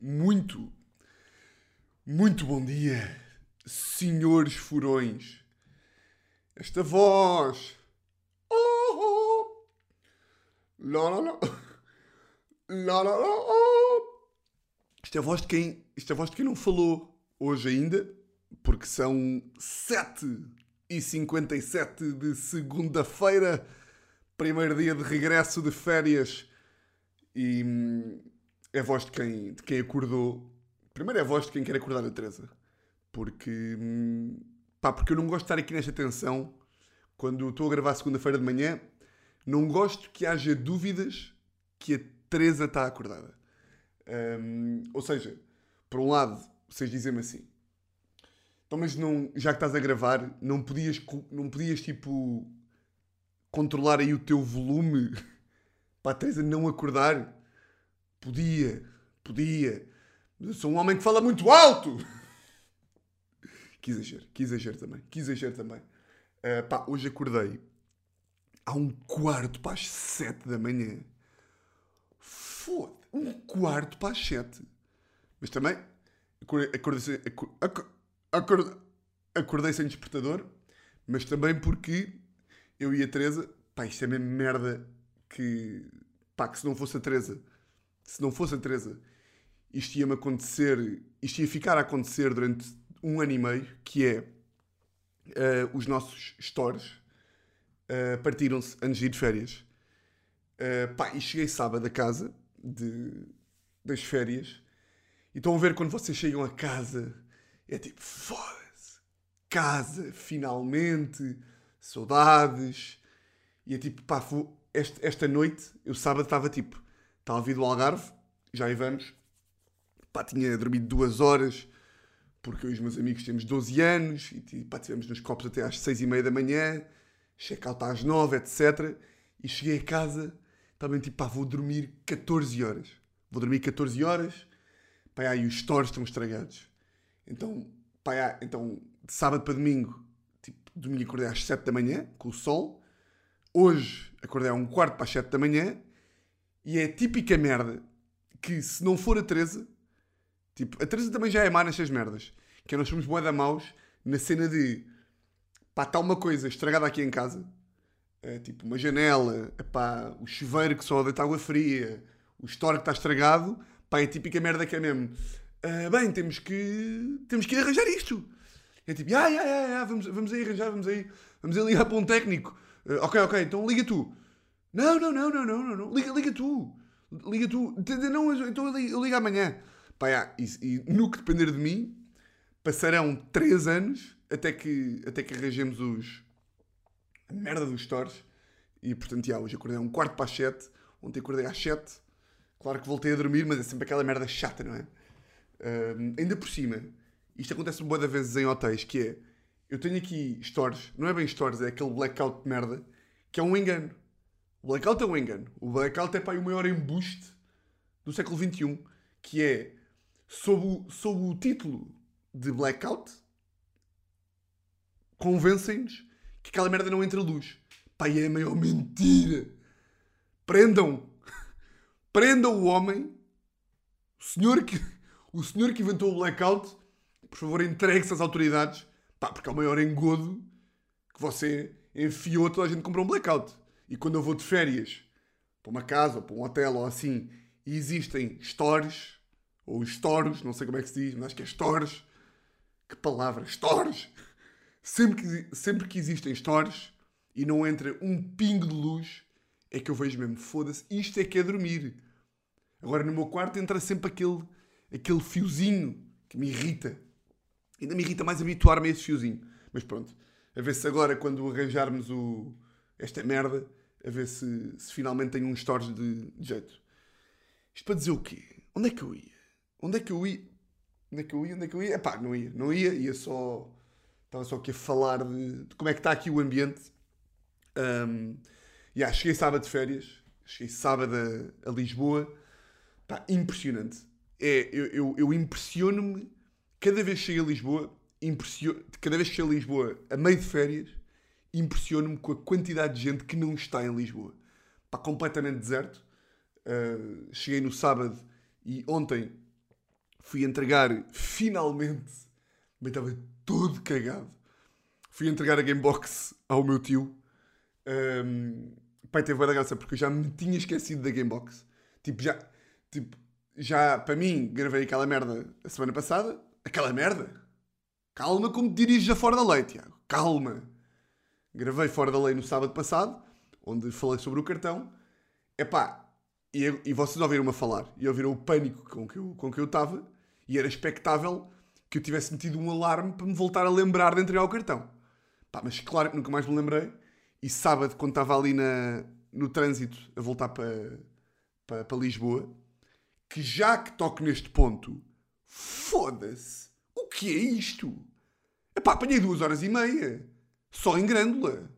Muito, muito bom dia, senhores furões. Esta voz. Oh, oh. Lá, lá, lá. Lá, lá, lá, oh. Isto é voz de quem, isto é voz de quem não falou hoje ainda, porque são 7 e 57 de segunda-feira, primeiro dia de regresso de férias. E hum, é a voz de quem, de quem acordou. Primeiro é a voz de quem quer acordar a Teresa. Porque, hum, pá, porque eu não gosto de estar aqui nesta tensão quando estou a gravar segunda-feira de manhã. Não gosto que haja dúvidas que a Teresa está acordada. Hum, ou seja, por um lado, vocês dizem-me assim: então, mas não, já que estás a gravar, não podias, não podias tipo controlar aí o teu volume para a Teresa não acordar? Podia, podia. Mas eu sou um homem que fala muito alto. Que exagero, que exagero também, que exagero também. Ah, pá, hoje acordei há um quarto para as sete da manhã. Foda, um quarto para as sete. Mas também acordei, acordei, acordei, acordei sem despertador, mas também porque eu e a Teresa, pá, isto é mesmo merda que, pá, que se não fosse a Teresa, se não fosse a Teresa, isto ia-me acontecer, isto ia ficar a acontecer durante um ano e meio, que é eh, os nossos stores eh, partiram-se antes de ir de férias. Eh, pá, e cheguei sábado a casa de, das férias e estão a ver quando vocês chegam a casa, é tipo, foda-se, casa, finalmente, saudades. E é tipo, pá, este- esta noite, eu sábado estava tipo, estava a vir do Algarve, já aí vamos, pá, tinha dormido duas horas, porque eu e os meus amigos temos 12 anos, e ti- pá, estivemos nos copos até às 6 e meia da manhã, check-out às 9, etc. E cheguei a casa, também tipo, pá, vou dormir 14 horas. Vou dormir 14 horas, pá, aí os stores estão estragados. Então, pá, então, de sábado para domingo, tipo, domingo acordei às 7 da manhã, com o sol. Hoje acordei a um quarto para as 7 da manhã. E é a típica merda que se não for a Teresa, tipo, a Teresa também já é má nestas merdas. Que é nós somos boeda maus na cena de pá, está uma coisa estragada aqui em casa. É, tipo, uma janela, epá, o chuveiro que só deita água fria, o store que está estragado, pá, é a típica merda que é mesmo. "Ah, bem, temos que, temos que ir arranjar isto. É tipo, ah, ah, ah, ah, vamos, vamos aí arranjar, vamos aí, vamos aí ligar para um técnico. "Ah, ok, ok, então liga tu. Não, não, não, não, não, não, não. Liga, liga tu. Liga tu. Não, então eu ligo, eu ligo amanhã. Pá, já, e, e no que depender de mim, passarão 3 anos até que, até que arranjemos os, a merda dos stores. E portanto, já, hoje acordei a um quarto para as 7. Ontem acordei às 7. Claro que voltei a dormir, mas é sempre aquela merda chata, não é? Ahm, ainda por cima, isto acontece uma boa vezes em hotéis, que é, eu tenho aqui stores, não é bem stores, é aquele blackout de merda, que é um engano. O blackout é um engano. O blackout é para o maior embuste do século XXI, que é, sob o, sob o título de blackout, convencem-nos que aquela merda não entra luz. E é a maior mentira. Prendam. Prendam o homem, o senhor que, o senhor que inventou o blackout, por favor, entregue-se às autoridades, pá, porque é o maior engodo que você enfiou toda a gente comprou um blackout. E quando eu vou de férias para uma casa ou para um hotel ou assim, e existem stores, ou stores, não sei como é que se diz, mas acho que é stores. Que palavra, stores! Sempre que, sempre que existem stores e não entra um pingo de luz, é que eu vejo mesmo, foda-se, isto é que é dormir. Agora no meu quarto entra sempre aquele, aquele fiozinho que me irrita. Ainda me irrita mais habituar-me a esse fiozinho. Mas pronto, a ver se agora, quando arranjarmos o, esta merda, a ver se, se finalmente tenho uns stores de, de jeito. Isto para dizer o quê? Onde é que eu ia? Onde é que eu ia? Onde é que eu ia? Onde é que eu ia? Epá, não ia. Não ia, ia só... Estava só aqui a falar de, de como é que está aqui o ambiente. Um, yeah, cheguei sábado de férias. Cheguei sábado a, a Lisboa. Pá, impressionante. É, eu, eu, eu impressiono-me cada vez que chego a Lisboa, impressiono, cada vez que chego a Lisboa a meio de férias, impressiono-me com a quantidade de gente que não está em Lisboa. Pá, completamente deserto. Uh, cheguei no sábado e ontem fui entregar finalmente. Bem, estava todo cagado. Fui entregar a Gamebox ao meu tio. Um, pai, teve boa graça porque eu já me tinha esquecido da Gamebox. Tipo, já. Tipo, já para mim, gravei aquela merda a semana passada. Aquela merda? Calma, como te diriges a fora da lei, Tiago. Calma. Gravei fora da lei no sábado passado, onde falei sobre o cartão. Epá, e, e vocês ouviram-me falar e ouviram o pânico com que eu com que eu estava e era expectável que eu tivesse metido um alarme para me voltar a lembrar de entregar o cartão. Mas claro que nunca mais me lembrei. E sábado, quando estava ali na, no trânsito a voltar para, para, para Lisboa, que já que toco neste ponto, foda-se, o que é isto? Epá, apanhei duas horas e meia, só em Grândola.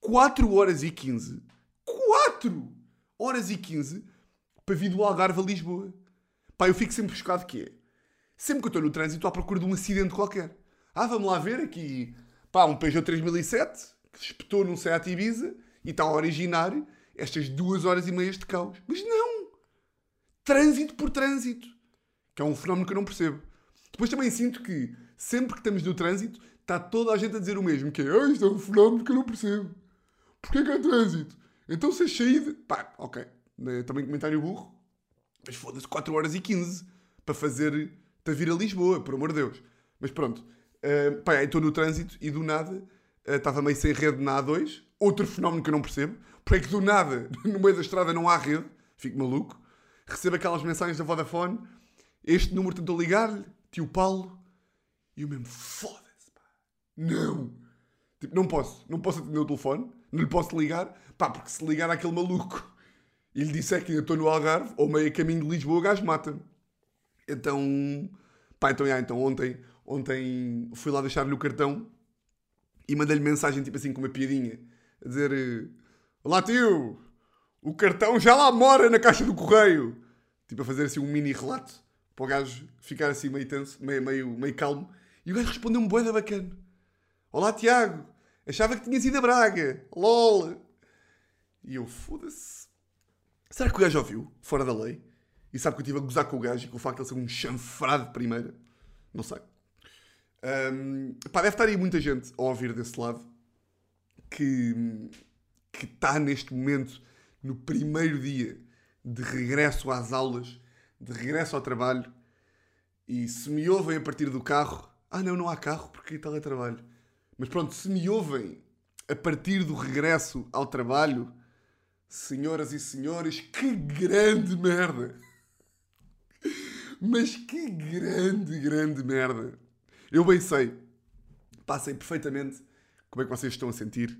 4 horas e 15. 4 horas e 15 para vir do Algarve a Lisboa. Pá, eu fico sempre chocado que é. Sempre que eu estou no trânsito, à procura de um acidente qualquer. Ah, vamos lá ver aqui. Pá, um Peugeot 3007 que espetou num Seat Ibiza e está a originar estas duas horas e meias de caos. Mas não! Trânsito por trânsito. Que é um fenómeno que eu não percebo. Depois também sinto que, sempre que estamos no trânsito, está toda a gente a dizer o mesmo. Que é, ah, isto é um fenómeno que eu não percebo. Porquê que é trânsito? Então se achei de... Pá, ok. Né, também comentário burro. Mas foda-se, 4 horas e 15 para fazer... para vir a Lisboa, por amor de Deus. Mas pronto. Uh, pá, estou no trânsito e do nada uh, estava meio sem rede na A2. Outro fenómeno que eu não percebo. Porque é que do nada, no meio da estrada não há rede. Fico maluco. Recebo aquelas mensagens da Vodafone. Este número tentou ligar-lhe. Tio Paulo. E eu mesmo, foda-se, pá. Não. Tipo, não posso. Não posso atender o telefone. Não lhe posso ligar. Pá, porque se ligar àquele maluco e lhe disser que ainda estou no Algarve, ou meio caminho de Lisboa, o gajo mata-me. Então, pá, então, já, então ontem, ontem fui lá deixar-lhe o cartão e mandei-lhe mensagem, tipo assim, com uma piadinha, a dizer: Olá tio, o cartão já lá mora na caixa do correio. Tipo, a fazer assim um mini relato para o gajo ficar assim meio tenso, meio, meio, meio calmo. E o gajo respondeu-me boeda bacana. Olá Tiago, achava que tinhas ido a Braga. LOL. E eu, foda-se. Será que o gajo ouviu? Fora da lei? E sabe que eu estive a gozar com o gajo e com o facto de ele ser um chanfrado de primeira? Não sei. Um, pá, deve estar aí muita gente a ouvir desse lado que que está neste momento no primeiro dia de regresso às aulas, de regresso ao trabalho, e se me ouvem a partir do carro, ah não, não há carro porque teletrabalho. Mas pronto, se me ouvem a partir do regresso ao trabalho, senhoras e senhores, que grande merda! Mas que grande, grande merda! Eu bem sei, passei perfeitamente como é que vocês estão a sentir.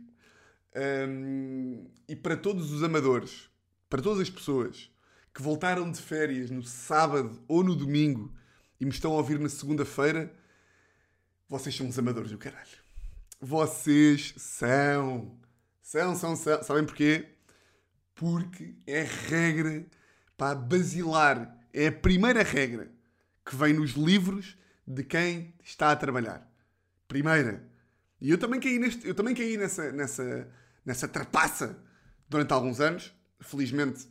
Um, e para todos os amadores, para todas as pessoas que voltaram de férias no sábado ou no domingo e me estão a ouvir na segunda-feira, vocês são os amadores do caralho. Vocês são. São, são, são. Sabem porquê? Porque é regra para basilar. É a primeira regra que vem nos livros de quem está a trabalhar. Primeira. E eu também caí, neste, eu também caí nessa, nessa, nessa trapaça durante alguns anos. Felizmente,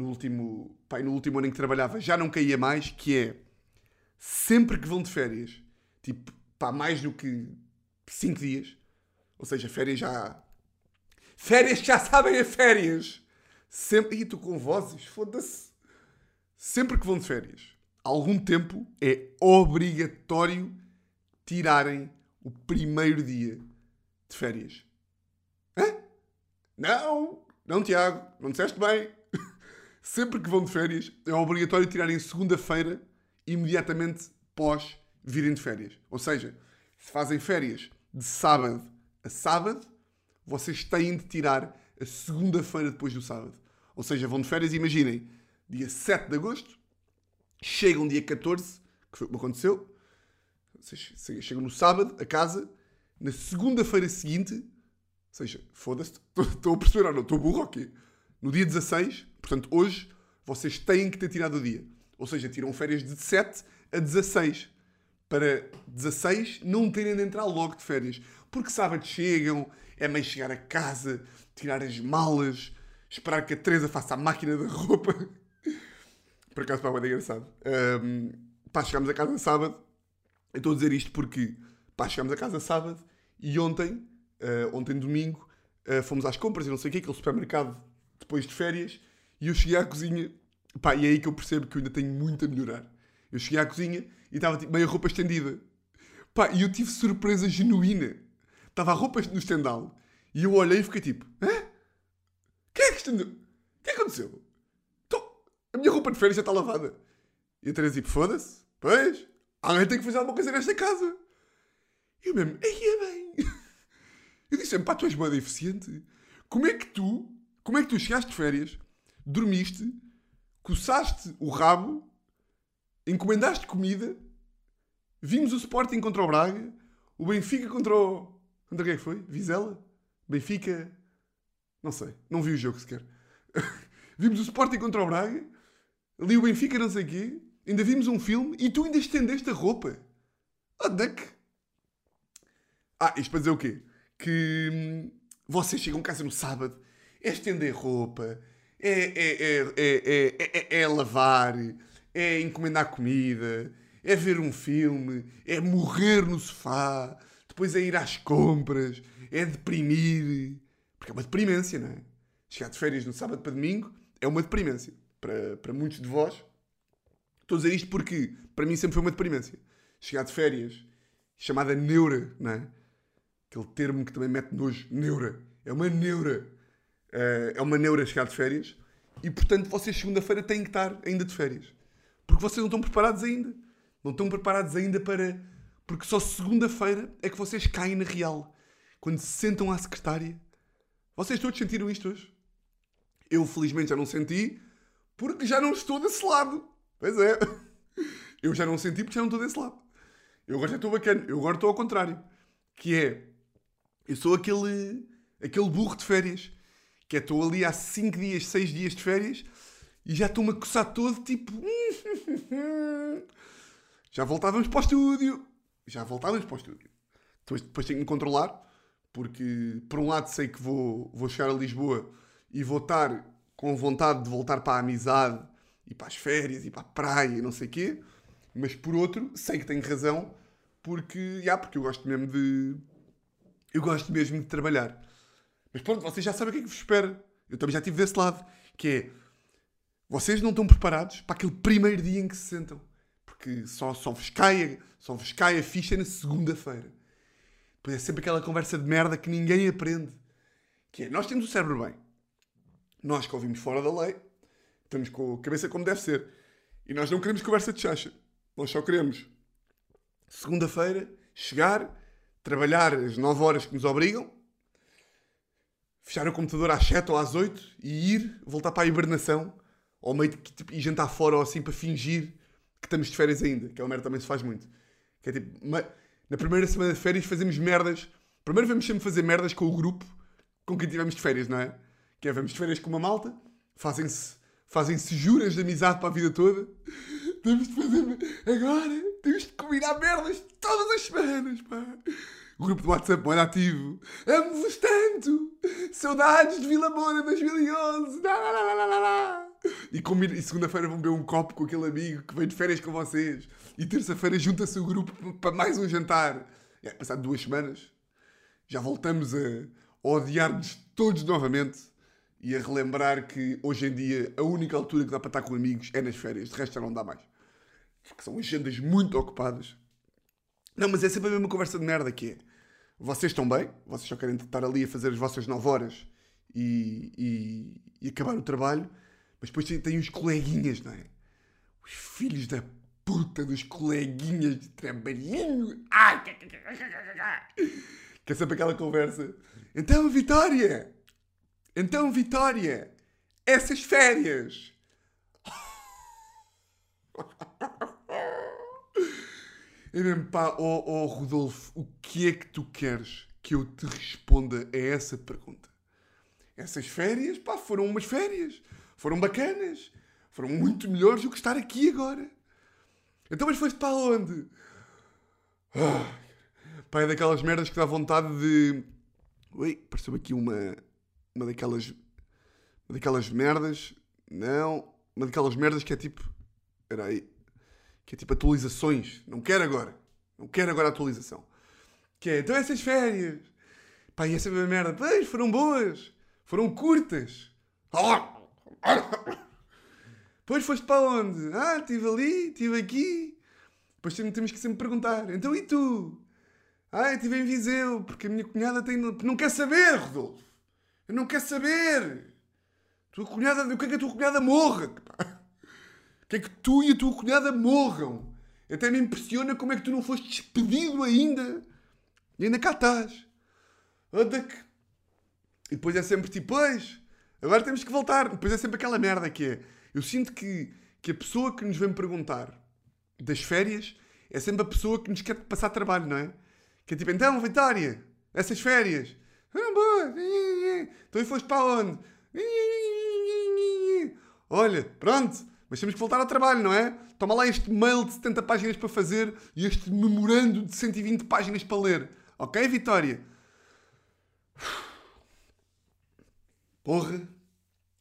no último, pai, no último ano em que trabalhava, já não caía mais, que é sempre que vão de férias, tipo, pá, mais do que 5 dias, ou seja, férias já. Férias já sabem a férias! Sempre. E tu com vozes, foda-se. Sempre que vão de férias, algum tempo é obrigatório tirarem o primeiro dia de férias. Hã? Não, não, Tiago, não disseste bem. Sempre que vão de férias, é obrigatório tirarem segunda-feira imediatamente pós virem de férias. Ou seja, se fazem férias de sábado a sábado, vocês têm de tirar a segunda-feira depois do sábado. Ou seja, vão de férias, imaginem, dia 7 de agosto, chegam dia 14, que foi o que aconteceu, vocês chegam no sábado a casa, na segunda-feira seguinte, ou seja, foda-se, estou a perceber não, estou burro aqui. No dia 16, portanto hoje, vocês têm que ter tirado o dia. Ou seja, tiram férias de 7 a 16. Para 16 não terem de entrar logo de férias. Porque sábado chegam, é meio chegar a casa, tirar as malas, esperar que a Teresa faça a máquina da roupa. Por acaso, pá, é engraçado. Um, pá, chegámos a casa sábado. Eu estou a dizer isto porque, pá, chegámos a casa sábado e ontem, uh, ontem domingo, uh, fomos às compras e não sei o quê, aquele supermercado depois de férias, e eu cheguei à cozinha, pá, e é aí que eu percebo que eu ainda tenho muito a melhorar. Eu cheguei à cozinha e estava tipo, meio roupa estendida. Pá, e eu tive surpresa genuína. Estava a roupa no estendal e eu olhei e fiquei tipo, hã? Quem é que estendeu? O que é que aconteceu? Tô... A minha roupa de férias já está lavada. E a Teresa tipo, foda-se, pois, alguém tem que fazer alguma coisa nesta casa. E eu mesmo, aí é bem. Eu disse, pá, tu és boa eficiente. Como é que tu, como é que tu chegaste de férias, dormiste, coçaste o rabo, encomendaste comida, vimos o Sporting contra o Braga, o Benfica contra o... Contra quem é que foi? Vizela? Benfica... Não sei, não vi o jogo sequer. vimos o Sporting contra o Braga, ali o Benfica não sei o quê, ainda vimos um filme e tu ainda estendeste a roupa. É que... Ah, isto para dizer o quê? Que hum, vocês chegam casa no sábado, é estender roupa, é, é, é, é, lavar, é encomendar comida, é ver um filme, é morrer no sofá, depois é ir às compras, é deprimir. Porque é uma deprimência, não é? Chegar de férias no sábado para domingo é uma deprimência. Para, para muitos de vós. Estou a dizer isto porque para mim sempre foi uma deprimência. Chegar de férias, chamada neura, não é? Aquele termo que também mete nojo, neura. É uma neura. Uh, é uma neura chegar de férias. E portanto vocês segunda-feira têm que estar ainda de férias. Porque vocês não estão preparados ainda. Não estão preparados ainda para. Porque só segunda-feira é que vocês caem na real. Quando se sentam à secretária. Vocês todos sentiram isto hoje? Eu felizmente já não senti, porque já não estou desse lado. Pois é. Eu já não senti porque já não estou desse lado. Eu agora já estou bacana. Eu agora estou ao contrário. Que é. Eu sou aquele. aquele burro de férias. Que é estou ali há 5 dias, 6 dias de férias e já estou-me a coçar todo, tipo. já voltávamos para o estúdio. Já voltávamos para o estúdio. Depois, depois tenho que me controlar, porque por um lado sei que vou, vou chegar a Lisboa e vou estar com vontade de voltar para a amizade e para as férias e para a praia e não sei o quê, mas por outro sei que tenho razão, porque, já, porque eu gosto mesmo de. Eu gosto mesmo de trabalhar. Mas pronto, vocês já sabem o que é que vos espera. Eu também já estive desse lado, que é vocês não estão preparados para aquele primeiro dia em que se sentam. Porque só, só, vos, cai, só vos cai a ficha na segunda-feira. Depois é sempre aquela conversa de merda que ninguém aprende. Que é, nós temos o cérebro bem. Nós que ouvimos fora da lei, estamos com a cabeça como deve ser. E nós não queremos conversa de chacha. Nós só queremos, segunda-feira, chegar, trabalhar as 9 horas que nos obrigam, fechar o computador às 7 ou às 8 e ir, voltar para a hibernação ou meio de tipo, ir jantar fora ou assim para fingir que estamos de férias ainda, que é uma merda também se faz muito. Que é tipo, na primeira semana de férias fazemos merdas. Primeiro vamos sempre fazer merdas com o grupo com quem tivemos de férias, não é? Que é, vamos de férias com uma malta, fazem-se fazem -se juras de amizade para a vida toda. Temos de fazer. Agora temos de combinar merdas todas as semanas, pá. O grupo do WhatsApp muito ativo. Amo-vos tanto! Saudades de Vila Moura 2011! Lá, lá, lá, lá, lá. E, e segunda-feira vão beber um copo com aquele amigo que vem de férias com vocês. E terça-feira junta-se o grupo para mais um jantar. É, passado duas semanas, já voltamos a odiar-nos todos novamente e a relembrar que hoje em dia a única altura que dá para estar com amigos é nas férias. De resto já não dá mais. Porque são agendas muito ocupadas. Não, mas é sempre a mesma conversa de merda que é. Vocês estão bem, vocês só querem estar ali a fazer as vossas 9 horas e, e, e acabar o trabalho mas depois tem os coleguinhas, não é? Os filhos da puta dos coleguinhas de trabalhinho. Ai! Que é sempre aquela conversa. Então, Vitória! Então, Vitória! Essas férias! É mesmo, pá, oh, oh Rodolfo, o que é que tu queres que eu te responda a essa pergunta? Essas férias, pá, foram umas férias foram bacanas. Foram muito melhores do que estar aqui agora. Então, mas foste para onde? Ah, pá, é daquelas merdas que dá vontade de. Ui, pareceu aqui uma. Uma daquelas Uma daquelas merdas. Não. Uma daquelas merdas que é tipo. Espera aí. Que é tipo atualizações. Não quero agora. Não quero agora atualização. Que é, então essas férias. Pá, essa é uma merda. Pois, foram boas. Foram curtas. Pois foste para onde? Ah, estive ali, estive aqui. Depois temos que sempre perguntar. Então e tu? Ah, eu estive em Viseu, porque a minha cunhada tem... Não quer saber, Rodolfo. Eu não quero saber. Tua cunhada... Eu quero que a tua cunhada morra. Quer que tu e a tua cunhada morram. Até me impressiona como é que tu não foste despedido ainda. E ainda cá estás. Anda que... E depois é sempre tipo, pois, agora temos que voltar. Depois é sempre aquela merda que é eu sinto que, que a pessoa que nos vem perguntar das férias é sempre a pessoa que nos quer passar trabalho, não é? Que é tipo, então, Vitória, essas férias. Então e foste para onde? Olha, pronto, mas temos que voltar ao trabalho, não é? Toma lá este mail de 70 páginas para fazer e este memorando de 120 páginas para ler. Ok, Vitória? Porra,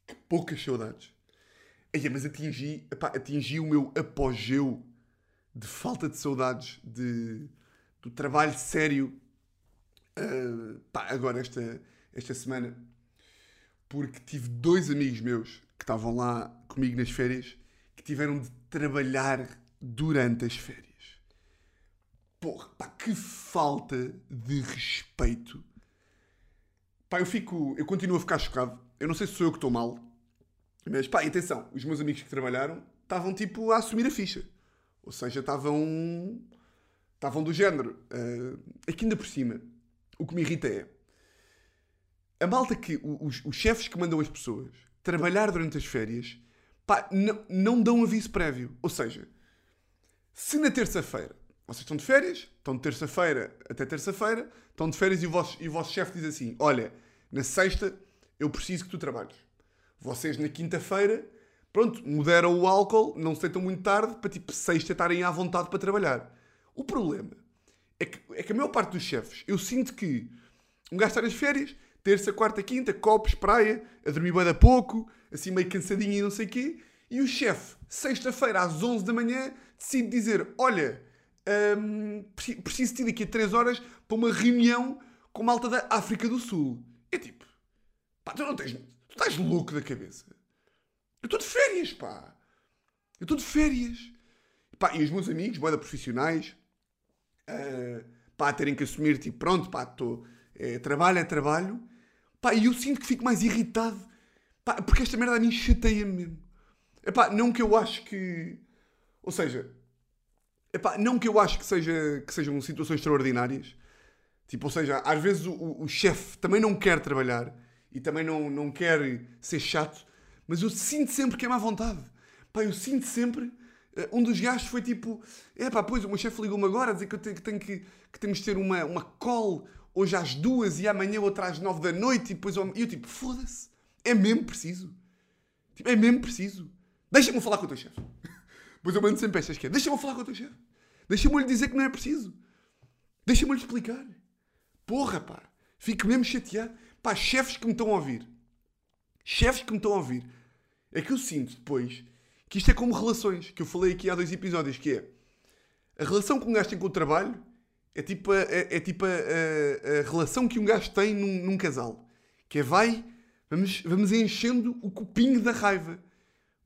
que poucas saudades. Ei, mas atingi, epá, atingi o meu apogeu de falta de saudades de, do trabalho sério uh, pá, agora esta, esta semana porque tive dois amigos meus que estavam lá comigo nas férias que tiveram de trabalhar durante as férias. Porra, pá, que falta de respeito. Pá, eu fico, eu continuo a ficar chocado. Eu não sei se sou eu que estou mal, mas pá, atenção, os meus amigos que trabalharam estavam tipo a assumir a ficha. Ou seja, estavam. estavam do género. Uh, aqui ainda por cima, o que me irrita é. A malta que. Os, os chefes que mandam as pessoas trabalhar durante as férias, pá, não, não dão aviso prévio. Ou seja, se na terça-feira vocês estão de férias, estão de terça-feira até terça-feira, estão de férias e o vosso, e vosso chefe diz assim: Olha, na sexta eu preciso que tu trabalhes. Vocês na quinta-feira, pronto, mudaram o álcool, não se deitam muito tarde, para tipo sexta estarem à vontade para trabalhar. O problema é que, é que a maior parte dos chefes, eu sinto que um gajo está nas férias, terça, quarta, quinta, copos, praia, a dormir bem da pouco, assim meio cansadinho e não sei o quê, e o chefe, sexta-feira às 11 da manhã, decide dizer: Olha, hum, preciso de ir daqui a 3 horas para uma reunião com malta da África do Sul. É tipo, pá, tu não tens Tu estás louco da cabeça? Eu estou de férias, pá. Eu estou de férias. Pá, e os meus amigos, boeda profissionais, uh, pá, terem que assumir, tipo, pronto, pá, estou. É, trabalho é trabalho. Pá, e eu sinto que fico mais irritado. Pá, porque esta merda a mim chateia-me mesmo. Epá, não que eu acho que. Ou seja, epá, não que eu acho que, seja, que sejam situações extraordinárias. Tipo, ou seja, às vezes o, o, o chefe também não quer trabalhar e também não, não quer ser chato, mas eu sinto sempre que é má vontade. Pá, eu sinto sempre. Uh, um dos gajos foi tipo: é pá, pois o meu chefe ligou-me agora a dizer que, eu tenho, que, tenho que, que temos de ter uma, uma call hoje às duas e amanhã outra às nove da noite e depois eu, eu tipo: foda-se, é mesmo preciso. Tipo, é mesmo preciso. Deixa-me falar com o teu chefe. Pois eu mando sempre estas que é: deixa-me falar com o teu chefe. Deixa-me lhe dizer que não é preciso. Deixa-me lhe explicar. Porra, pá. Fico mesmo chateado. Pá, chefes que me estão a ouvir. Chefes que me estão a ouvir. É que eu sinto depois que isto é como relações, que eu falei aqui há dois episódios, que é a relação que um gajo tem com o trabalho é tipo a, é, é tipo a, a, a, relação que um gajo tem num, num, casal. Que é vai, vamos, vamos enchendo o copinho da raiva.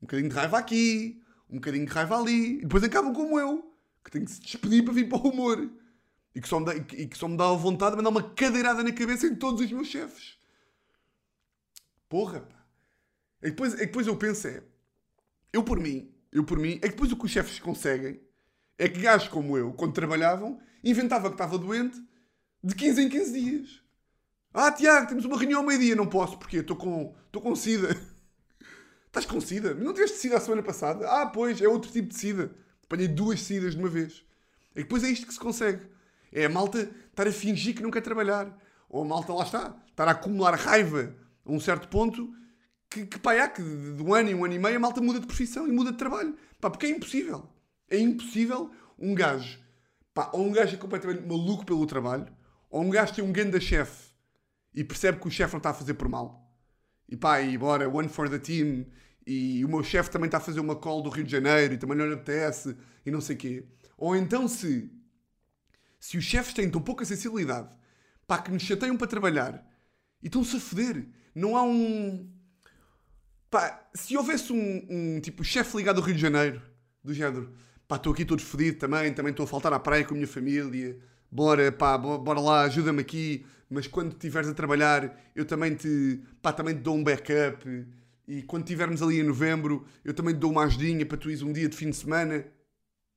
Um bocadinho de raiva aqui, um bocadinho de raiva ali, e depois acabam como eu, que tenho que se despedir para vir para o humor. E que, só me dá, e que só me dá a vontade de mandar uma cadeirada na cabeça em todos os meus chefes. Porra, pá. E depois, e depois eu penso é... Eu por mim, eu por mim, é que depois o que os chefes conseguem é que gajos como eu, quando trabalhavam, inventava que estava doente de 15 em 15 dias. Ah, Tiago, temos uma reunião ao meio-dia. Não posso, porque estou com, estou com sida. Estás com sida? Não tiveste sida a semana passada? Ah, pois, é outro tipo de sida. Apanhei duas sidas de uma vez. E depois é isto que se consegue. É a malta estar a fingir que não quer trabalhar. Ou a malta, lá está, estar a acumular raiva a um certo ponto que, que pá, que de um ano e um ano e meio a malta muda de profissão e muda de trabalho. Pá, porque é impossível. É impossível um gajo, pá, ou um gajo é completamente maluco pelo trabalho, ou um gajo tem um grande chefe e percebe que o chefe não está a fazer por mal. E pá, e bora, one for the team, e o meu chefe também está a fazer uma call do Rio de Janeiro e também não lhe apetece e não sei quê. Ou então se, se os chefes têm tão pouca sensibilidade, pá, que nos chateiam para trabalhar e estão-se a foder. Não há um... Pá, se houvesse um, um tipo chefe ligado ao Rio de Janeiro, do género, pá, estou aqui todo fodido também, também estou a faltar à praia com a minha família, bora, pá, bo- bora lá, ajuda-me aqui, mas quando estiveres a trabalhar, eu também te, pá, também te dou um backup, e quando estivermos ali em novembro, eu também te dou uma ajudinha para tu ires um dia de fim de semana.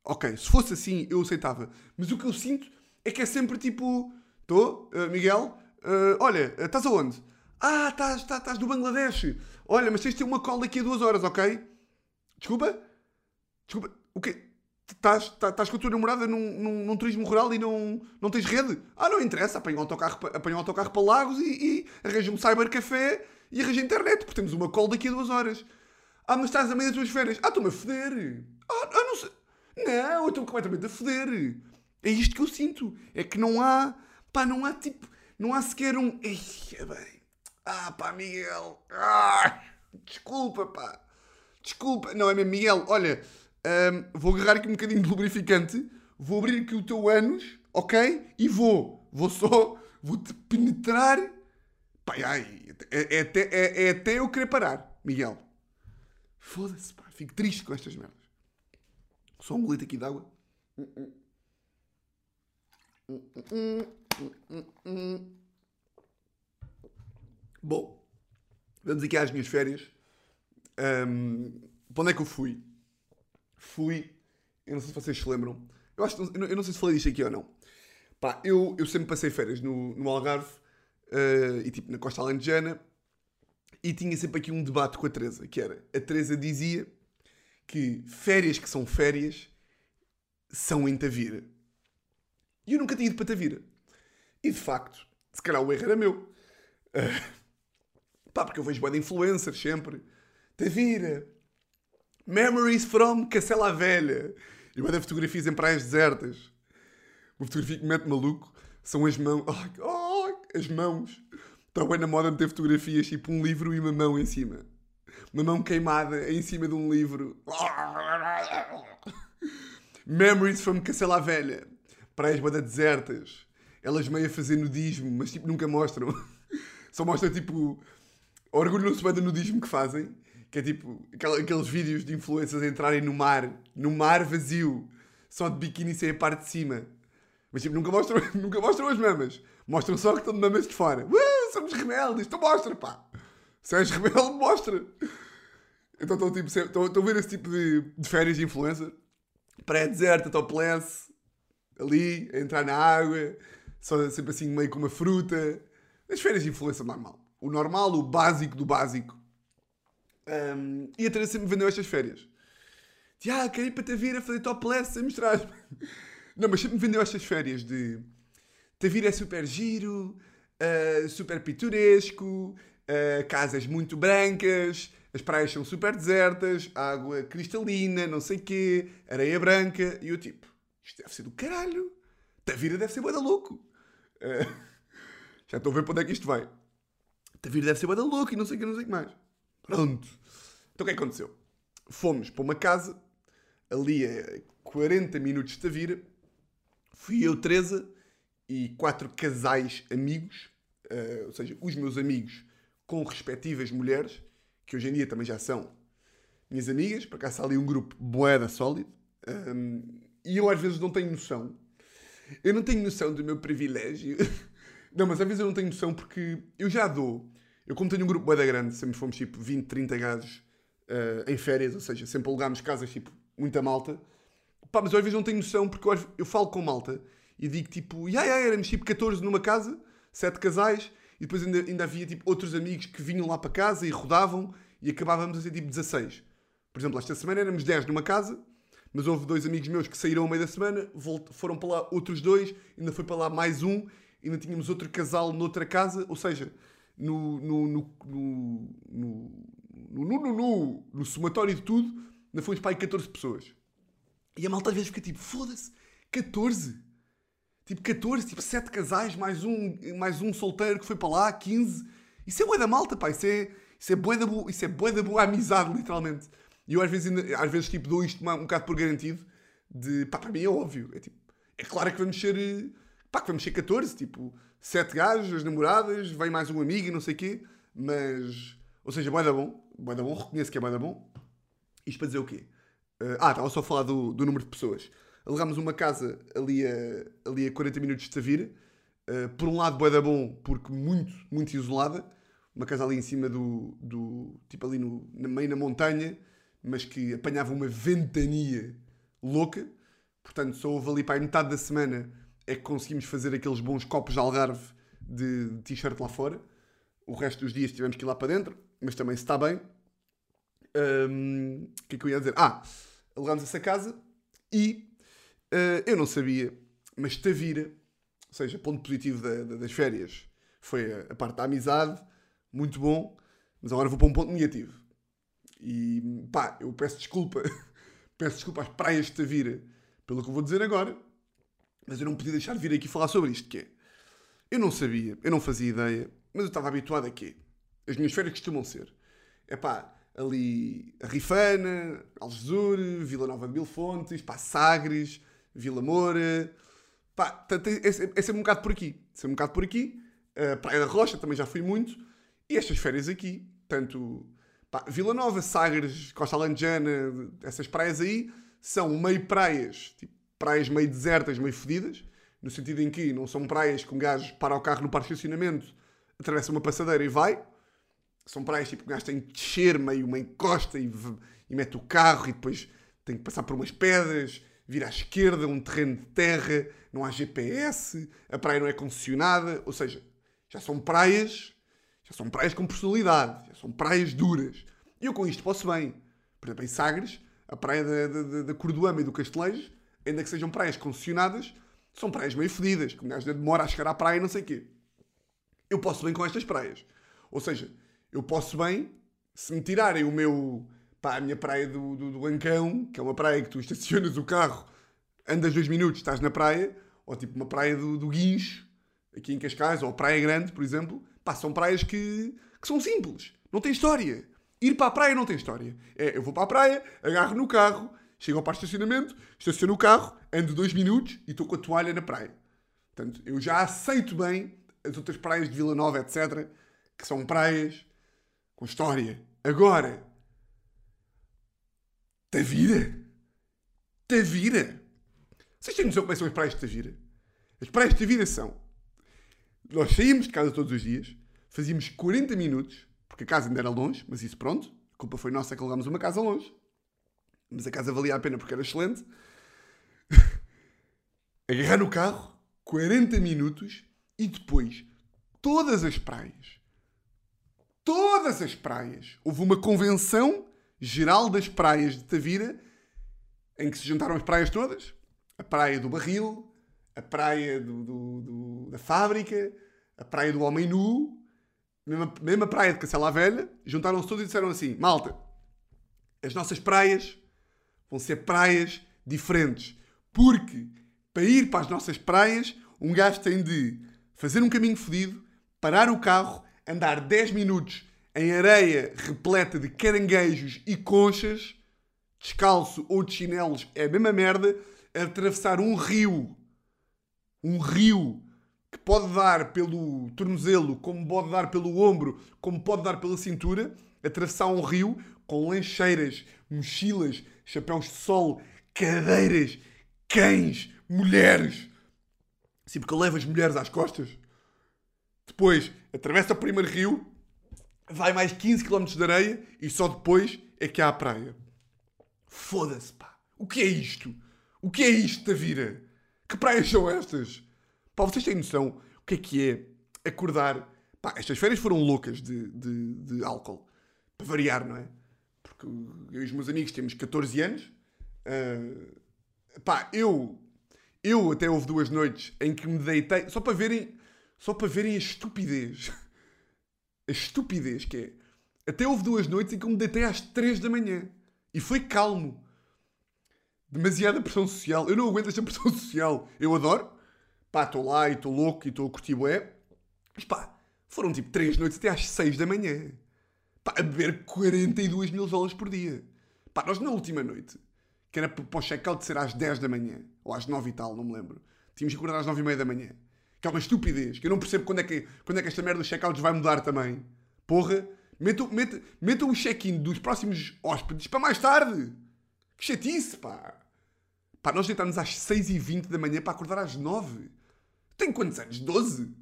Ok, se fosse assim, eu aceitava. Mas o que eu sinto é que é sempre tipo, estou, Miguel, eh, olha, eh, estás aonde? Ah, estás, estás, estás no Bangladesh. Olha, mas tens de ter uma call daqui a duas horas, ok? Desculpa? Desculpa, o quê? Estás, estás, estás com a tua namorada num, num, num turismo rural e não, não tens rede? Ah, não interessa, apanha um autocarro, pa- apanha um autocarro para Lagos e, e arranja um cybercafé e arranja internet, porque temos uma call daqui a duas horas. Ah, mas estás a meio das tuas férias. Ah, estou-me a foder. Ah, ah, não sei. Não, eu estou completamente a foder. É isto que eu sinto. É que não há, pá, não há tipo, não há sequer um... Ei, é bem. Ah, pá, Miguel. Ah, desculpa, pá. Desculpa, não é mesmo, Miguel. Olha, hum, vou agarrar aqui um bocadinho de lubrificante, vou abrir aqui o teu ânus, ok? E vou, vou só, vou-te penetrar. Pai, ai, é, é até, é, é até eu querer parar, Miguel. Foda-se, pá, fico triste com estas merdas. Só um golito aqui de água. Bom, vamos aqui às minhas férias. Ahm, para onde é que eu fui? Fui. Eu não sei se vocês se lembram. Eu, acho, eu não- eu não sei se falei disto aqui ou não. Pá, eu, eu sempre passei férias no, no Algarve eh, e tipo na Costa Alentejana e tinha sempre aqui um debate com a Teresa, que era a Teresa dizia que férias que são férias são em Tavira. E eu nunca tinha ido para Tavira. E de facto, se calhar o erro era meu. Eh, pá, porque eu vejo boa de influencers sempre. Tavira. Memories from Cacela Velha. E de fotografias em praias desertas. Uma fotografia que me mete maluco são as mãos. Ai, ai, as mãos. Está bem na moda meter fotografias tipo um livro e uma mão em cima. Uma mão queimada em cima de um livro. Memories from Cacela Velha. Praias boda desertas. Elas meio a fazer nudismo, mas tipo nunca mostram. Só mostram tipo. Orgulham-se bem do nudismo que fazem. Que é tipo aqueles vídeos de influencers entrarem no mar, no mar vazio, só de biquíni sem a parte de cima. Mas tipo, nunca mostram, nunca mostram as mamas. Mostram só que estão de mamas de fora. Uh, somos rebeldes, então mostra, pá. Se és rebelde, mostra. Então estão tipo, estão, a ver esse tipo de, de férias de influencer. Praia deserta, topless, ali, a entrar na água, só sempre assim meio com uma fruta. As férias de influencer normal. O normal, o básico do básico. Um, e a Teresa sempre me vendeu estas férias. Tiago, quero ir para Tavira fazer topless sem mostrar. Não, mas sempre me vendeu estas férias de Tavira é super giro, ah, super pitoresco, ah, casas muito brancas, as praias são super desertas, água cristalina, não sei quê, areia branca. E eu tipo, isto deve ser do caralho. Tavira deve ser bué da louco. Ah, já estou a ver para onde é que isto vai. Tavira deve ser bué da louco e não sei o que, não sei o que mais. Pronto. Então o que é que aconteceu? Fomos para uma casa, ali a 40 minutos de Tavira. Fui eu, Teresa, e quatro casais amigos, eh, ou seja, os meus amigos com respectivas mulheres, que hoje em dia também já são minhas amigas, para cá está ali um grupo boeda sólido, Ahm, e eu às vezes não tenho noção. Eu não tenho noção do meu privilégio. não, mas às vezes eu não tenho noção porque eu já dou. Eu como tenho um grupo boeda grande, sempre fomos tipo 20, 30 gajos eh, em férias, ou seja, sempre alugámos casas tipo muita malta. Pá, mas às vezes não tenho noção porque eu, eu falo com malta e digo tipo, ya, ya, éramos tipo 14 numa casa, 7 casais, e depois ainda, ainda havia tipo outros amigos que vinham lá para casa e rodavam e acabávamos a ser tipo 16. Por exemplo, esta semana éramos 10 numa casa, mas houve dois amigos meus que saíram ao meio da semana, foram para lá outros dois, ainda foi para lá mais um, ainda tínhamos outro casal noutra casa, ou seja, no, no, no, no, no, somatório de tudo, na fonte pai 14 pessoas. E a malta às vezes fica tipo, foda-se, 14? Tipo 14, tipo 7 casais, mais um, mais um solteiro que foi para lá, 15. Isso é bué da malta, pá, isso é, isso é bué da, boa, isso é bué da boa amizade, literalmente. E eu às vezes, às vezes tipo, dou isto um bocado por garantido, de, pá, para mim é óbvio, é tipo, é claro que vamos ser, pá, que vamos ser 14, tipo, sete gajos, as namoradas, vem mais um amigo e não sei o quê. Mas, ou seja, bué da bom. Bué da bom, reconheço que é bué da bom. Isto para dizer o quê? Eh, ah, estava só a falar do, do número de pessoas. Alugámos uma casa ali a, ali a 40 minutos de Tavira. Uh, por um lado, bué da bom, porque muito, muito isolada. Uma casa ali em cima do... do tipo ali no, na, meio na montanha, mas que apanhava uma ventania louca. Portanto, só houve ali para aí metade da semana é que conseguimos fazer aqueles bons copos de algarve de, t-shirt lá fora. O resto dos dias tivemos que ir lá para dentro, mas também se está bem. O que é que eu ia dizer? Ah, alugámos essa casa e uh, eu não sabia, mas Tavira, ou seja, ponto positivo da- da- das férias, foi a, a parte da amizade, muito bom, mas agora vou para um ponto negativo. E pá, eu peço desculpa, peço desculpa às praias de Tavira pelo que eu vou dizer agora, mas eu não podia deixar de vir aqui falar sobre isto, que é, eu não sabia, eu não fazia ideia, mas eu estava habituado a quê? As minhas férias costumam ser, é pá, ali a Rifana, Algesur, Vila Nova de Mil Fontes, pá, Sagres, Vila Moura, pá, é, é, é sempre um bocado por aqui, sempre um bocado por aqui, a Praia da Rocha também já fui muito, e estas férias aqui, tanto pá, Vila Nova, Sagres, Costa Alentejana, essas praias aí, são meio praias, tipo, praias meio desertas, meio fodidas, no sentido em que não são praias que um gajo para o carro no parque de estacionamento, atravessa uma passadeira e vai, são praias tipo que o gajo tem que descer meio uma encosta e, e mete o carro e depois tem que passar por umas pedras, vir à esquerda, um terreno de terra, não há GPS, a praia não é concessionada, ou seja, já são praias, já são praias com personalidade, já são praias duras. E eu com isto posso bem. Por exemplo, em Sagres, a praia da, da, da Cordoama e do Castelejo, ainda que sejam praias concessionadas, são praias meio fedidas, que um gajo demora a chegar à praia e não sei o quê eu posso bem com estas praias. Ou seja, eu posso bem, se me tirarem o meu, pá, a minha praia do, do, do Ancão, que é uma praia que tu estacionas o carro, andas dois minutos, estás na praia, ou tipo uma praia do, do Guincho, aqui em Cascais, ou Praia Grande, por exemplo, pá, são praias que, que são simples, não tem história. Ir para a praia não tem história. É, eu vou para a praia, agarro no carro, chego ao parque de estacionamento, estaciono o carro, ando dois minutos e estou com a toalha na praia. Portanto, eu já aceito bem as outras praias de Vila Nova, etc., que são praias com história. Agora, Tavira? Tavira? Vocês têm noção como é são as praias de Tavira? As praias de Tavira são... Nós saímos de casa todos os dias, fazíamos 40 minutos, porque a casa ainda era longe, mas isso pronto, a culpa foi nossa que alugámos uma casa longe. Mas a casa valia a pena porque era excelente. Agarrar no carro, 40 minutos, e depois todas as praias. Todas as praias. Houve uma convenção geral das praias de Tavira em que se juntaram as praias todas. A praia do Barril, a praia do, do- do- da Fábrica, a praia do Homem Nu, mesmo a, mesmo a praia de Cacela Velha. Juntaram-se todos e disseram assim: malta, as nossas praias vão ser praias diferentes. Porque para ir para as nossas praias, um gajo tem de fazer um caminho fodido, parar o carro, andar 10 minutos em areia repleta de caranguejos e conchas, descalço ou de chinelos, é a mesma merda, atravessar um rio. Um rio que pode dar pelo tornozelo, como pode dar pelo ombro, como pode dar pela cintura, atravessar um rio com lancheiras, mochilas, chapéus de sol, cadeiras, cães, mulheres. Sim, porque eu levo as mulheres às costas. Depois, atravessa o primeiro rio, vai mais 15 km de areia e só depois é que há a praia. Foda-se, pá. O que é isto? O que é isto da vida? Que praias são estas? Pá, vocês têm noção o que é que é acordar? Pá, estas férias foram loucas de, de, de álcool. Para variar, não é? Eu e os meus amigos temos 14 anos. Ah, pá, eu, eu até houve duas noites em que me deitei, só para verem, só para verem a estupidez. A estupidez que é. Até houve duas noites em que eu me deitei às 3 da manhã. E foi calmo. Demasiada pressão social. Eu não aguento esta pressão social. Eu adoro. Pá, estou lá e estou louco e estou a curtir bué. Mas pá, foram tipo 3 noites até às 6 da manhã. Pá, a beber 42 mil dólares por dia. Pá, nós na última noite, que era para o check-out ser às 10 da manhã, ou às 9 e tal, não me lembro, tínhamos que acordar às 9 e meia da manhã. Que é uma estupidez, que eu não percebo quando é que, quando é que esta merda dos check-outs vai mudar também. Porra, metam, metam, metam o check-in dos próximos hóspedes para mais tarde. Que chatice, pá. Pá, nós deitámos às 6h20 da manhã para acordar às 9 Tenho quantos anos? 12?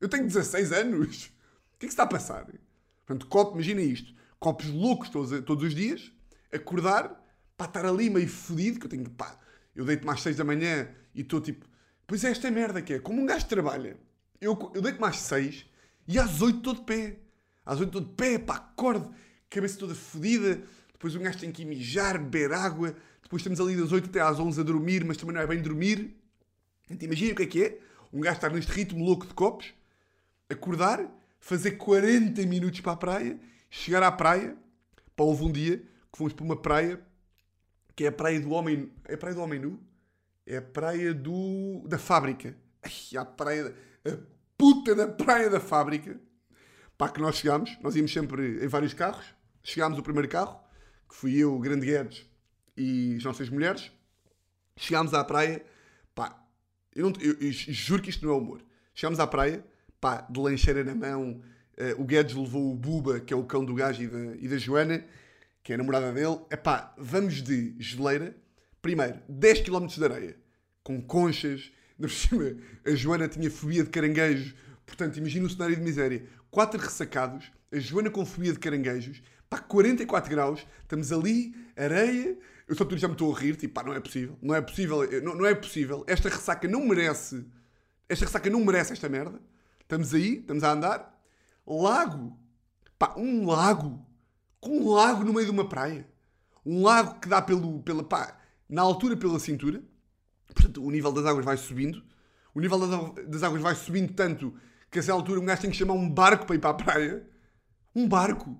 Eu tenho 16 anos. O que é que se está a passar? Portanto, copo, imagina isto. Copos loucos todos, todos os dias. Acordar, para estar ali meio fodido, que eu tenho, pá, eu deito mais 6 da manhã e estou tipo... Pois é esta merda que é. Como um gajo trabalha. Eu, eu deito mais 6 e às 8 estou de pé. Às 8 estou de pé, pá, acordo, cabeça toda fodida. Depois um gajo tem que mijar, beber água. Depois estamos ali das 8 até às 11 a dormir, mas também não é bem dormir. Imagina o que é que é. Um gajo estar neste ritmo louco de copos, acordar, fazer 40 minutos para a praia, chegar à praia. Pá, houve um dia que fomos para uma praia que é a praia do homem. É a praia do homem nu? É a praia do. da fábrica. Ai, a praia. A puta da praia da fábrica. Pá, que nós chegámos. Nós íamos sempre em vários carros. Chegámos o primeiro carro, que fui eu, o Grande Guedes e as nossas mulheres. Chegámos à praia. Pá, eu, não, eu, eu juro que isto não é humor. Chegámos à praia, pá, de lancheira na mão. Uh, o Guedes levou o Buba, que é o cão do gajo e da, e da Joana, que é a namorada dele. É pá, vamos de geleira. Primeiro, 10 km de areia, com conchas. Na cima, a Joana tinha fobia de caranguejos. Portanto, imagina o cenário de miséria. Quatro ressacados, a Joana com fobia de caranguejos. Pá, 44 graus, estamos ali, areia. Eu só já me estou a rir, tipo, pá, não é possível. Não é possível, não, não é possível. Esta ressaca não merece. Esta ressaca não merece esta merda. Estamos aí, estamos a andar. Lago. Pá, um lago. Com um lago no meio de uma praia. Um lago que dá pelo, pela, pá, na altura pela cintura. Portanto, o nível das águas vai subindo. O nível das, águas vai subindo tanto que a essa altura um gajo tem que chamar um barco para ir para a praia. Um barco.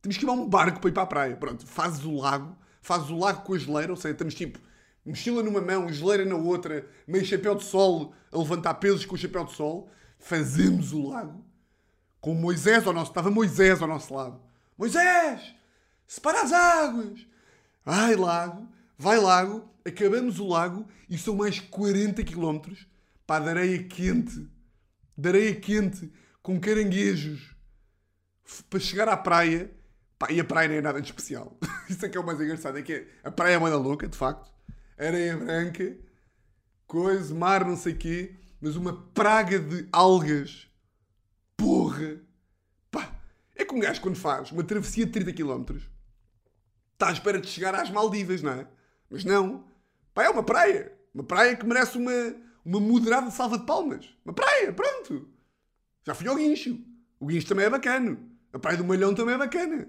Temos que chamar um barco para ir para a praia. Pronto, fazes o lago. Fazes o lago com a geleira. Ou seja, estamos tipo mochila numa mão, geleira na outra, meio chapéu de sol, a levantar pesos com o chapéu de sol. Fazemos o lago. Com Moisés ao nosso... Estava Moisés ao nosso lado. Moisés! Separa as águas! Vai lago, vai lago, acabamos o lago e são mais 40 km para areia quente. De areia quente, com caranguejos. Para chegar à praia. E a praia não é nada de especial. Isso é que é o mais engraçado. É que a praia é uma louca, de facto. Areia branca, coisa, mar, não sei quê. Mas uma praga de algas. Porra! Pá, é que um gajo quando faz uma travessia de 30 km está à espera de chegar às Maldivas, não é? Mas não. Pá, é uma praia. Uma praia que merece uma, uma moderada salva de palmas. Uma praia, pronto. Já fui ao guincho. O guincho também é bacana. A praia do Malhão também é bacana.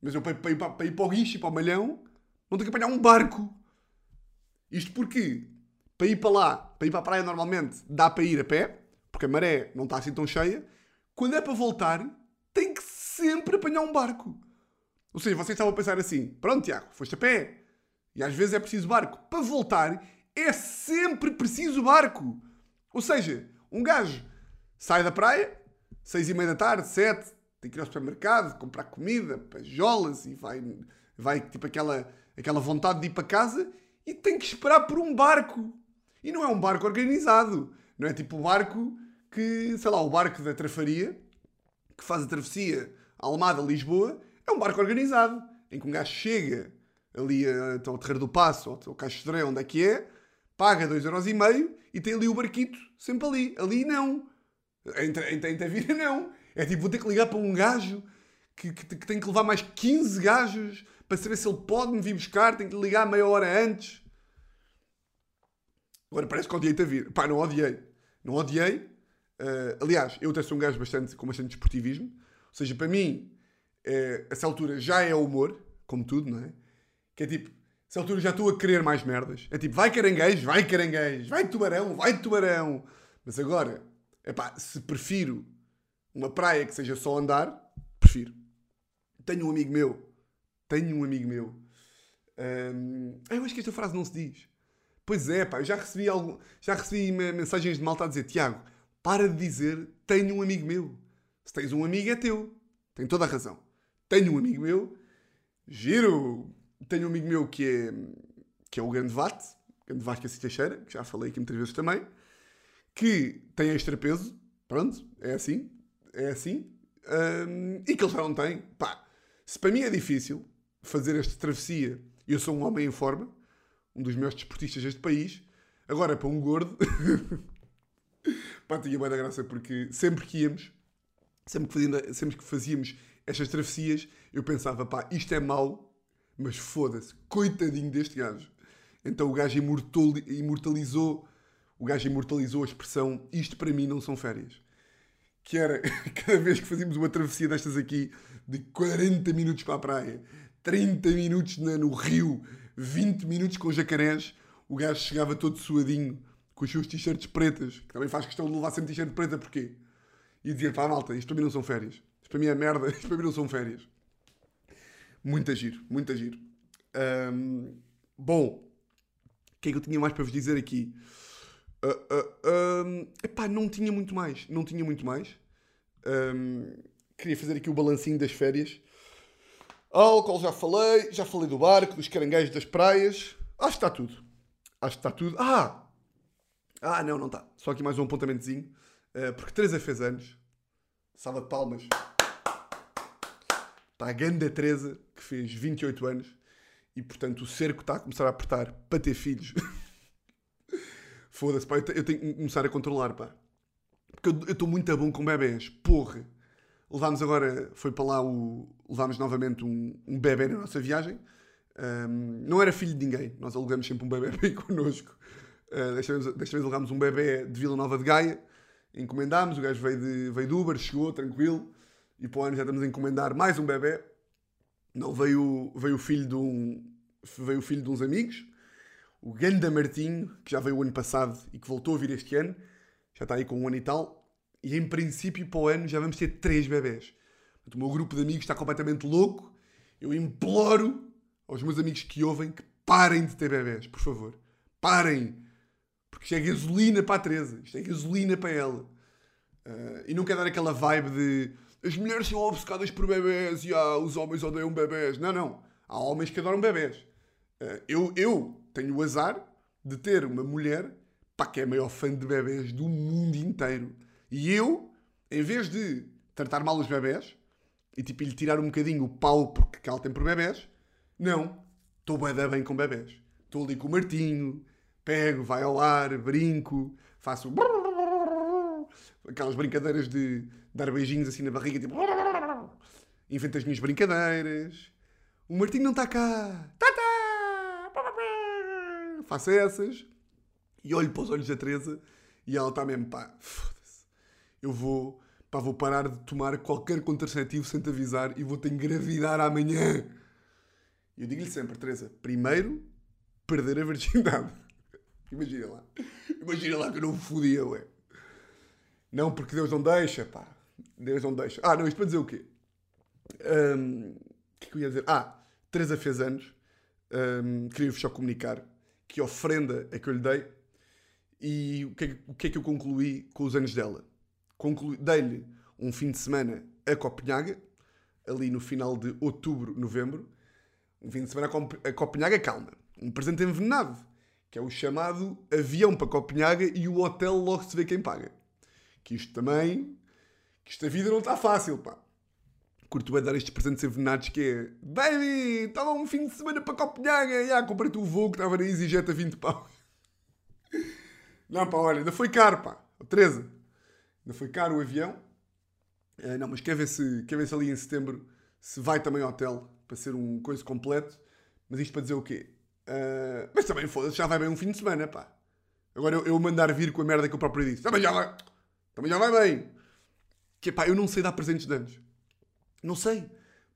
Mas eu para, para, para, para ir para o guincho e para o Malhão não tenho que apanhar um barco. Isto porque para ir para lá, para ir para a praia normalmente, dá para ir a pé, porque a maré não está assim tão cheia. Quando é para voltar, tem que sempre apanhar um barco. Ou seja, vocês estavam a pensar assim: pronto, Tiago, foste a pé. E às vezes é preciso barco. Para voltar, é sempre preciso barco. Ou seja, um gajo sai da praia, seis e meia da tarde, sete, tem que ir ao supermercado, comprar comida, pajolas e vai, vai tipo aquela, aquela vontade de ir para casa e tem que esperar por um barco. E não é um barco organizado. Não é tipo o barco que, sei lá, o barco da Trafaria, que faz a travessia Almada-Lisboa, é um barco organizado, em que um gajo chega ali então, ao Terreiro do Passo, ou ao de onde é que é, paga 2,5€ e tem ali o barquito, sempre ali. Ali não. Em, em, em Tavira não. É tipo, vou ter que ligar para um gajo que, que, que, tem que levar mais 15 gajos para saber se ele pode me vir buscar, tem que ligar meia hora antes. Agora parece que odiei Tavira. Pá, não odiei. Não odiei. Uh, aliás, eu até sou um gajo bastante, com bastante desportivismo. Ou seja, para mim, uh, essa altura já é humor, como tudo, não é? Que é tipo, essa altura já estou a querer mais merdas. É tipo, vai caranguejo, vai caranguejo, vai tubarão, vai tubarão. Mas agora, é pá, se prefiro uma praia que seja só andar, prefiro. Tenho um amigo meu, tenho um amigo meu. Um, eu acho que esta frase não se diz. Pois é, pá, eu já recebi, algum, já recebi mensagens de malta a dizer: Tiago, para de dizer tenho um amigo meu. Se tens um amigo, é teu. Tem toda a razão. Tenho um amigo meu, giro, tenho um amigo meu que é, que é o Grande Vate, Grande Vasco Teixeira, que já falei aqui muitas vezes também, que tem extra peso, pronto, é assim, é assim, hum, e que ele já não tem. Pá, se para mim é difícil fazer esta travessia, eu sou um homem em forma, um dos melhores desportistas deste país, agora para um gordo, pá, tinha bem da graça, porque sempre que íamos, sempre que, fazíamos, sempre que fazíamos estas travessias, eu pensava, pá, isto é mau, mas foda-se, coitadinho deste gajo. Então o gajo imortalizou, o gajo imortalizou a expressão, isto para mim não são férias. Que era, cada vez que fazíamos uma travessia destas aqui, de 40 minutos para a praia, 30 minutos no rio, 20 minutos com jacarés, o gajo chegava todo suadinho, com as suas t-shirts pretas, que também faz questão de levar sempre t-shirt preta, porquê? E dizia, pá, malta, isto para mim não são férias. Isto para mim é merda, isto para mim não são férias. Muito giro, muito giro. Um, bom, o que é que eu tinha mais para vos dizer aqui? Uh, uh, epá, não tinha muito mais, não tinha muito mais. Um, queria fazer aqui o balancinho das férias. Álcool já falei, já falei do barco, dos caranguejos das praias. Acho que está tudo. Acho que está tudo. Ah! Ah, não, não está. Só aqui mais um apontamentozinho. Uh, porque Teresa fez anos. Salva de palmas. Está a grande Teresa, que fez 28 anos. E, portanto, o cerco está a começar a apertar para ter filhos. Foda-se, pá. Eu tenho que começar a controlar, pá. Porque eu estou muito bom com bebés. Porra. Levámos agora, foi para lá o. Levámos novamente um, um bebê na nossa viagem. Um, não era filho de ninguém, nós alugamos sempre um bebê ir connosco. Uh, desta, vez, desta vez alugámos um bebê de Vila Nova de Gaia, encomendámos, o gajo veio de, veio de Uber, chegou tranquilo, e para o ano já estamos a encomendar mais um bebê. Não veio, veio o filho de um, veio o filho de uns amigos, o Ganda Martinho, que já veio o ano passado e que voltou a vir este ano, já está aí com um ano e tal, e em princípio para o ano já vamos ter três bebés. o meu grupo de amigos está completamente louco. Eu imploro aos meus amigos que ouvem que parem de ter bebés, por favor. Parem! Porque isto é gasolina para a Teresa. Isto é gasolina para ela. Uh, e não quer dar aquela vibe de as mulheres são obcecadas por bebés e ah, os homens odeiam bebés. Não, não. Há homens que adoram bebés. Uh, eu, eu tenho o azar de ter uma mulher pá, que é a maior fã de bebés do mundo inteiro. E eu, em vez de tratar mal os bebés e tipo lhe tirar um bocadinho o pau porque ela tem por bebés, não. Estou bem, bem com bebés. Estou ali com o Martinho, pego, vai ao ar, brinco, faço aquelas brincadeiras de dar beijinhos assim na barriga, tipo invento as minhas brincadeiras. O Martinho não está cá. Tá. Faço essas e olho para os olhos da Teresa e ela está mesmo, pá, eu vou, pá, vou parar de tomar qualquer contraceptivo sem te avisar e vou-te engravidar amanhã. E eu digo-lhe sempre, Teresa, primeiro perder a virgindade. Imagina lá. Imagina lá que eu não fodia, ué. Não, porque Deus não deixa, pá. Deus não deixa. Ah, não, isto para dizer o quê? Um, o que é que eu ia dizer? Ah, Teresa fez anos. Um, Queria-vos só comunicar que ofrenda é que eu lhe dei e o que, é, o que é que eu concluí com os anos dela dei-lhe um fim de semana a Copenhaga, ali no final de outubro, novembro. Um fim de semana a Copenhaga, calma. Um presente envenenado, que é o chamado avião para Copenhaga e o hotel logo se vê quem paga. Que isto também, que esta vida não está fácil, pá. Curto bem dar estes presentes envenenados que é Baby, estava um fim de semana para Copenhaga. Já, comprei-te o voo que estava na EasyJet a 20 pau. Não, pá, olha, ainda foi caro, pá. 13. Ainda foi caro o avião. Uh, não, mas quer ver, se, quer ver se ali em setembro se vai também ao hotel para ser um coisa completo. Mas isto para dizer o quê? Uh, mas também foda-se, já vai bem um fim de semana, pá. Agora eu, eu mandar vir com a merda que eu próprio disse. Também já vai, também já vai bem. Que pá, eu não sei dar presentes de anos. Não sei.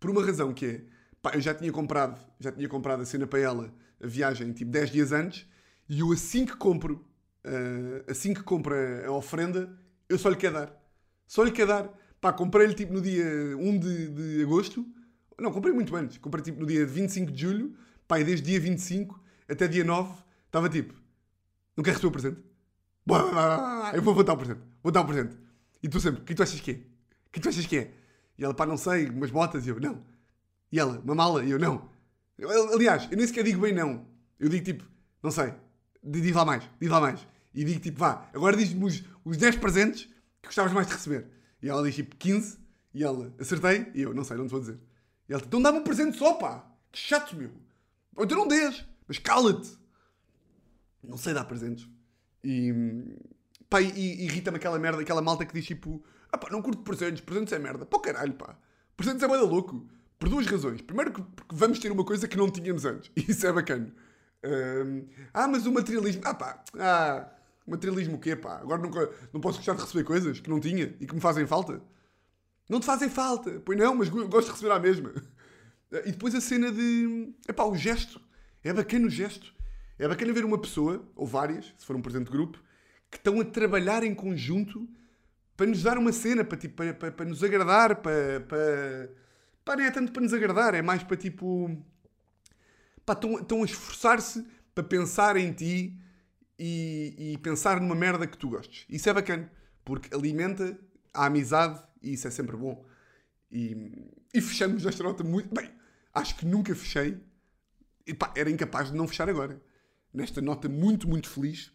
Por uma razão que é, pá, eu já tinha comprado, já tinha comprado a cena para ela, a viagem, tipo 10 dias antes, e eu assim que compro, uh, assim que compro a, a ofrenda, eu só lhe quero dar. Só lhe quero dar. Pá, comprei-lhe tipo no dia 1 de, de agosto. Não, comprei muito antes. Comprei tipo no dia 25 de julho. Pá, e desde dia 25 até dia 9 estava tipo: Não quer receber o presente? Eu vou, dar o presente. Vou dar o presente. E tu sempre: O que tu achas que é? O que tu achas que é? E ela, pá, não sei, umas botas. E eu, não. E ela, uma mala. E eu, não. Aliás, eu nem sequer digo bem não. Eu digo tipo, não sei, diz lá mais, diz lá mais. E digo tipo, vá, agora diz-me os, os 10 presentes que gostavas mais de receber. E ela diz tipo 15. E ela, acertei. E eu, não sei, não te vou dizer. E ela, então dá-me um presente só, pá. Que chato, meu. Ou então não dês, mas cala-te. Não sei dar presentes. E, pá, e, irrita-me aquela merda, aquela malta que diz tipo, ah pá, não curto presentes, presentes é merda. Pá, caralho, pá. Presentes é bada louco. Por duas razões. Primeiro, porque vamos ter uma coisa que não tínhamos antes. E isso é bacana. Um, ah, mas o materialismo. Ah, pá. Ah, materialismo o quê, pá? Agora nunca, não posso gostar de receber coisas que não tinha e que me fazem falta. Não te fazem falta. Pois não, mas gosto de receber à mesma. E depois a cena de. É pá, o gesto. É bacana o gesto. É bacana ver uma pessoa, ou várias, se for um presente de grupo, que estão a trabalhar em conjunto para nos dar uma cena, para, tipo, para, para, para nos agradar, para, para, Pá, nem é tanto para nos agradar, é mais para tipo. Pá, estão, estão a esforçar-se para pensar em ti e, e, pensar numa merda que tu gostes. Isso é bacana, porque alimenta a amizade e isso é sempre bom. E, e fechamos esta nota muito. Bem, acho que nunca fechei. E pá, era incapaz de não fechar agora. Nesta nota muito, muito feliz.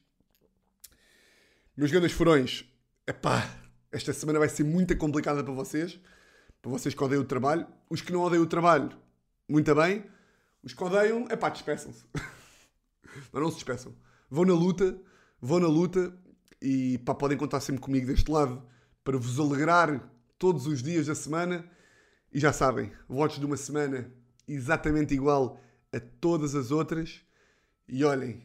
Meus grandes furões, epá, esta semana vai ser muito complicada para vocês para vocês que odeiam o trabalho. Os que não odeiam o trabalho, muito bem. Os que odeiam, é pá, despeçam-se. Mas não se despeçam. Vão na luta, vão na luta e pá, podem contar sempre comigo deste lado para vos alegrar todos os dias da semana. E já sabem, votos de uma semana exatamente igual a todas as outras. E olhem,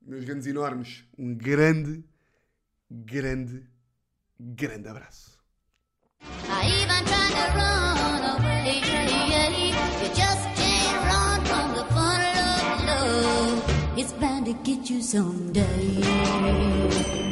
meus grandes enormes, um grande, grande, grande abraço. I even tried to run away. You just It's bound to get you someday.